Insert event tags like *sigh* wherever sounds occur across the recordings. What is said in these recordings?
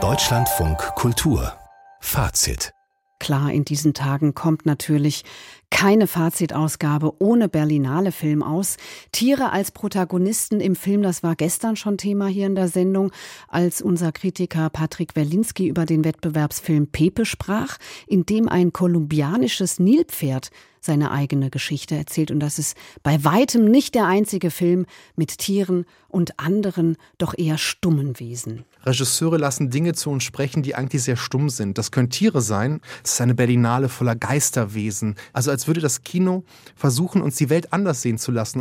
Deutschlandfunk Kultur. Fazit. Klar, in diesen Tagen kommt natürlich keine Fazitausgabe ohne Berlinale Film aus. Tiere als Protagonisten im Film, das war gestern schon Thema hier in der Sendung, als unser Kritiker Patrick Werlinski über den Wettbewerbsfilm Pepe sprach, in dem ein kolumbianisches Nilpferd seine eigene Geschichte erzählt. Und das ist bei weitem nicht der einzige Film mit Tieren und anderen, doch eher stummen Wesen. Regisseure lassen Dinge zu uns sprechen, die eigentlich sehr stumm sind. Das können Tiere sein. Es ist eine Berlinale voller Geisterwesen. Also als würde das Kino versuchen, uns die Welt anders sehen zu lassen.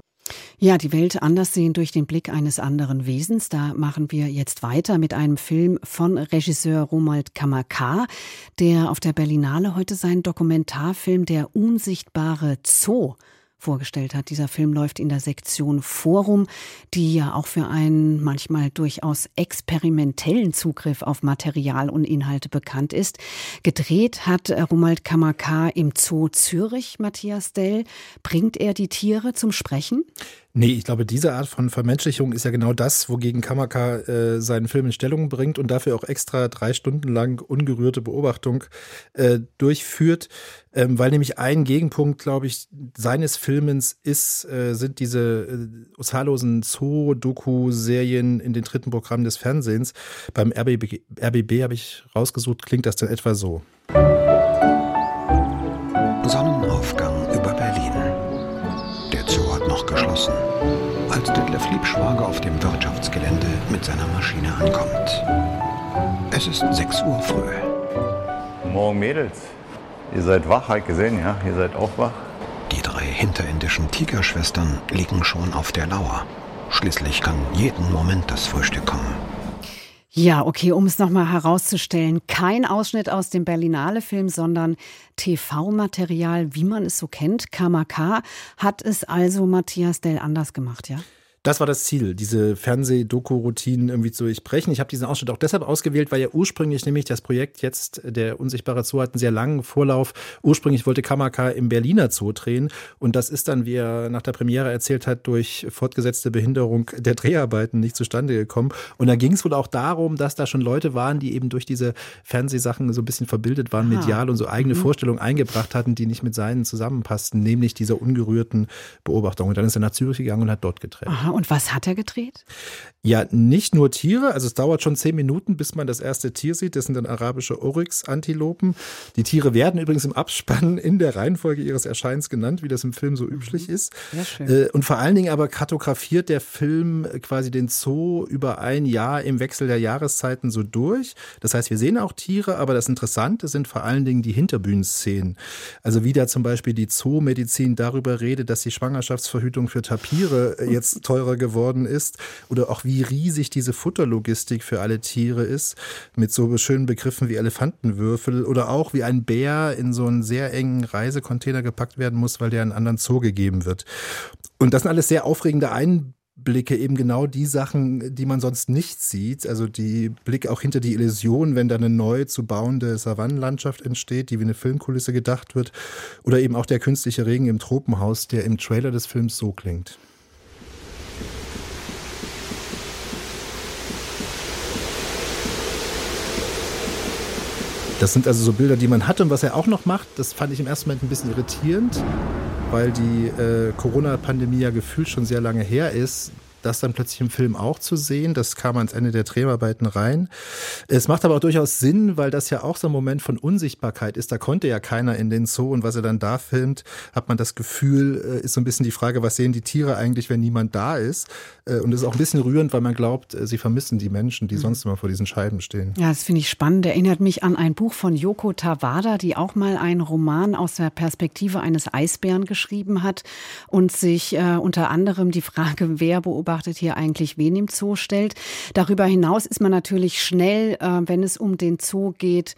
Ja, die Welt anders sehen durch den Blick eines anderen Wesens. Da machen wir jetzt weiter mit einem Film von Regisseur Romuald Kamakar, der auf der Berlinale heute seinen Dokumentarfilm Der unsichtbare Zoo vorgestellt hat. Dieser Film läuft in der Sektion Forum, die ja auch für einen manchmal durchaus experimentellen Zugriff auf Material und Inhalte bekannt ist. Gedreht hat Romuald Kamakar im Zoo Zürich, Matthias Dell. Bringt er die Tiere zum Sprechen? Nee, ich glaube, diese Art von Vermenschlichung ist ja genau das, wogegen Kamaka äh, seinen Film in Stellung bringt und dafür auch extra drei Stunden lang ungerührte Beobachtung äh, durchführt, ähm, weil nämlich ein Gegenpunkt, glaube ich, seines Filmens ist, äh, sind diese äh, zahllosen Zoo-Doku-Serien in den dritten Programmen des Fernsehens. Beim RBB, RBB habe ich rausgesucht, klingt das dann etwa so. Sonnenaufgang noch geschlossen als Detlef Liebschwager auf dem Wirtschaftsgelände mit seiner Maschine ankommt. Es ist 6 Uhr früh. Morgen Mädels. Ihr seid wach, halt gesehen, ja? Ihr seid auch wach. Die drei hinterirdischen Tigerschwestern liegen schon auf der Lauer. Schließlich kann jeden Moment das Frühstück kommen. Ja, okay, um es nochmal herauszustellen, kein Ausschnitt aus dem Berlinale-Film, sondern TV-Material, wie man es so kennt. KMK hat es also Matthias Dell anders gemacht, ja? Das war das Ziel, diese Fernseh-Doku-Routinen irgendwie zu durchbrechen. Ich habe diesen Ausschnitt auch deshalb ausgewählt, weil ja ursprünglich nämlich das Projekt jetzt, der Unsichtbare Zoo, hat einen sehr langen Vorlauf. Ursprünglich wollte Kamaka im Berliner Zoo drehen und das ist dann, wie er nach der Premiere erzählt hat, durch fortgesetzte Behinderung der Dreharbeiten nicht zustande gekommen. Und da ging es wohl auch darum, dass da schon Leute waren, die eben durch diese Fernsehsachen so ein bisschen verbildet waren, Aha. medial und so eigene mhm. Vorstellungen eingebracht hatten, die nicht mit seinen zusammenpassten, nämlich dieser ungerührten Beobachtung. Und dann ist er nach Zürich gegangen und hat dort gedreht. Aha, und was hat er gedreht? Ja, nicht nur Tiere. Also es dauert schon zehn Minuten, bis man das erste Tier sieht. Das sind dann arabische Oryx-Antilopen. Die Tiere werden übrigens im Abspann in der Reihenfolge ihres Erscheinens genannt, wie das im Film so mhm. üblich ist. Sehr schön. Äh, und vor allen Dingen aber kartografiert der Film quasi den Zoo über ein Jahr im Wechsel der Jahreszeiten so durch. Das heißt, wir sehen auch Tiere, aber das Interessante sind vor allen Dingen die Hinterbühnenszenen. Also wie da zum Beispiel die Zoomedizin darüber redet, dass die Schwangerschaftsverhütung für Tapire jetzt *laughs* teurer geworden ist oder auch wie riesig diese Futterlogistik für alle Tiere ist, mit so schönen Begriffen wie Elefantenwürfel oder auch wie ein Bär in so einen sehr engen Reisecontainer gepackt werden muss, weil der in einen anderen Zoo gegeben wird. Und das sind alles sehr aufregende Einblicke, eben genau die Sachen, die man sonst nicht sieht. Also die Blick auch hinter die Illusion, wenn da eine neu zu bauende Savannenlandschaft entsteht, die wie eine Filmkulisse gedacht wird. Oder eben auch der künstliche Regen im Tropenhaus, der im Trailer des Films so klingt. Das sind also so Bilder, die man hatte. Und was er auch noch macht, das fand ich im ersten Moment ein bisschen irritierend, weil die äh, Corona-Pandemie ja gefühlt schon sehr lange her ist das dann plötzlich im Film auch zu sehen. Das kam ans Ende der Dreharbeiten rein. Es macht aber auch durchaus Sinn, weil das ja auch so ein Moment von Unsichtbarkeit ist. Da konnte ja keiner in den Zoo und was er dann da filmt, hat man das Gefühl, äh, ist so ein bisschen die Frage, was sehen die Tiere eigentlich, wenn niemand da ist? Äh, und es ist auch ein bisschen rührend, weil man glaubt, äh, sie vermissen die Menschen, die mhm. sonst immer vor diesen Scheiben stehen. Ja, das finde ich spannend. Erinnert mich an ein Buch von Yoko Tawada, die auch mal einen Roman aus der Perspektive eines Eisbären geschrieben hat und sich äh, unter anderem die Frage, wer beobachtet beobachtet hier eigentlich wen im Zoo stellt. Darüber hinaus ist man natürlich schnell, äh, wenn es um den Zoo geht,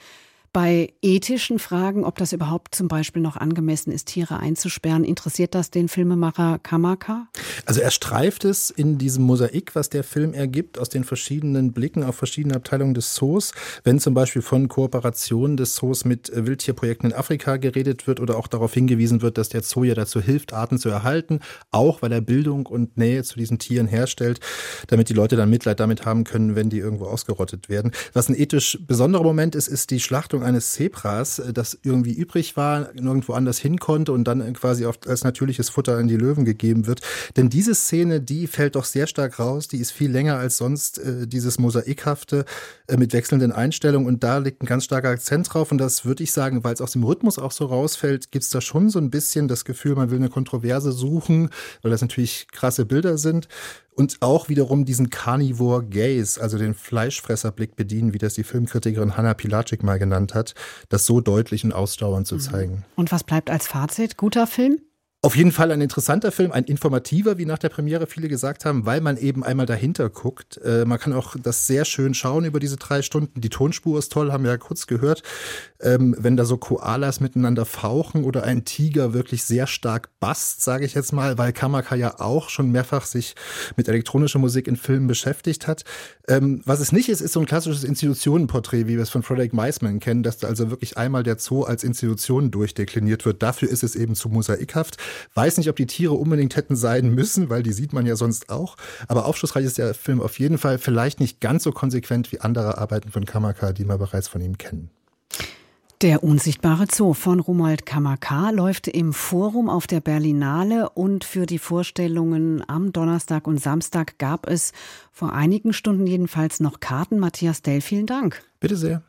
Bei ethischen Fragen, ob das überhaupt zum Beispiel noch angemessen ist, Tiere einzusperren, interessiert das den Filmemacher Kamaka? Also er streift es in diesem Mosaik, was der Film ergibt, aus den verschiedenen Blicken auf verschiedene Abteilungen des Zoos. Wenn zum Beispiel von Kooperationen des Zoos mit äh, Wildtierprojekten in Afrika geredet wird oder auch darauf hingewiesen wird, dass der Zoo ja dazu hilft, Arten zu erhalten, auch weil er Bildung und Nähe zu diesen Tieren herstellt, damit die Leute dann Mitleid damit haben können, wenn die irgendwo ausgerottet werden. Was ein ethisch besonderer Moment ist, ist die Schlachtung Haltung eines Zebras, äh, das irgendwie übrig war, nirgendwo anders hin konnte und dann quasi als natürliches Futter in die Löwen gegeben wird. Denn diese Szene, die fällt doch sehr stark raus, die ist viel länger als sonst äh, dieses Mosaikhafte äh, mit wechselnden Einstellungen. Und da liegt ein ganz starker Akzent drauf. Und das würde ich sagen, weil es aus dem Rhythmus auch so rausfällt, gibt es da schon so ein bisschen das Gefühl, man will eine Kontroverse suchen, weil das natürlich krasse Bilder sind und auch wiederum diesen Carnivore Gaze, also den Fleischfresserblick bedienen, wie das die Filmkritikerin Hanna Pilacic mal genannt hat, das so deutlich und ausdauernd zu mhm. zeigen. Und was bleibt als Fazit? Guter Film? Auf jeden Fall ein interessanter Film, ein informativer, wie nach der Premiere viele gesagt haben, weil man eben einmal dahinter guckt. Äh, man kann auch das sehr schön schauen über diese drei Stunden. Die Tonspur ist toll, haben wir ja kurz gehört. Ähm, wenn da so Koalas miteinander fauchen oder ein Tiger wirklich sehr stark basst, sage ich jetzt mal, weil Kamaka ja auch schon mehrfach sich mit elektronischer Musik in Filmen beschäftigt hat. Ähm, was es nicht ist, ist so ein klassisches Institutionenporträt, wie wir es von Frederick Meisman kennen, dass da also wirklich einmal der Zoo als Institution durchdekliniert wird. Dafür ist es eben zu mosaikhaft. Weiß nicht, ob die Tiere unbedingt hätten sein müssen, weil die sieht man ja sonst auch. Aber aufschlussreich ist der Film auf jeden Fall vielleicht nicht ganz so konsequent wie andere Arbeiten von Kamaka, die wir bereits von ihm kennen. Der unsichtbare Zoo von Romuald Kamaka läuft im Forum auf der Berlinale und für die Vorstellungen am Donnerstag und Samstag gab es vor einigen Stunden jedenfalls noch Karten. Matthias Dell, vielen Dank. Bitte sehr.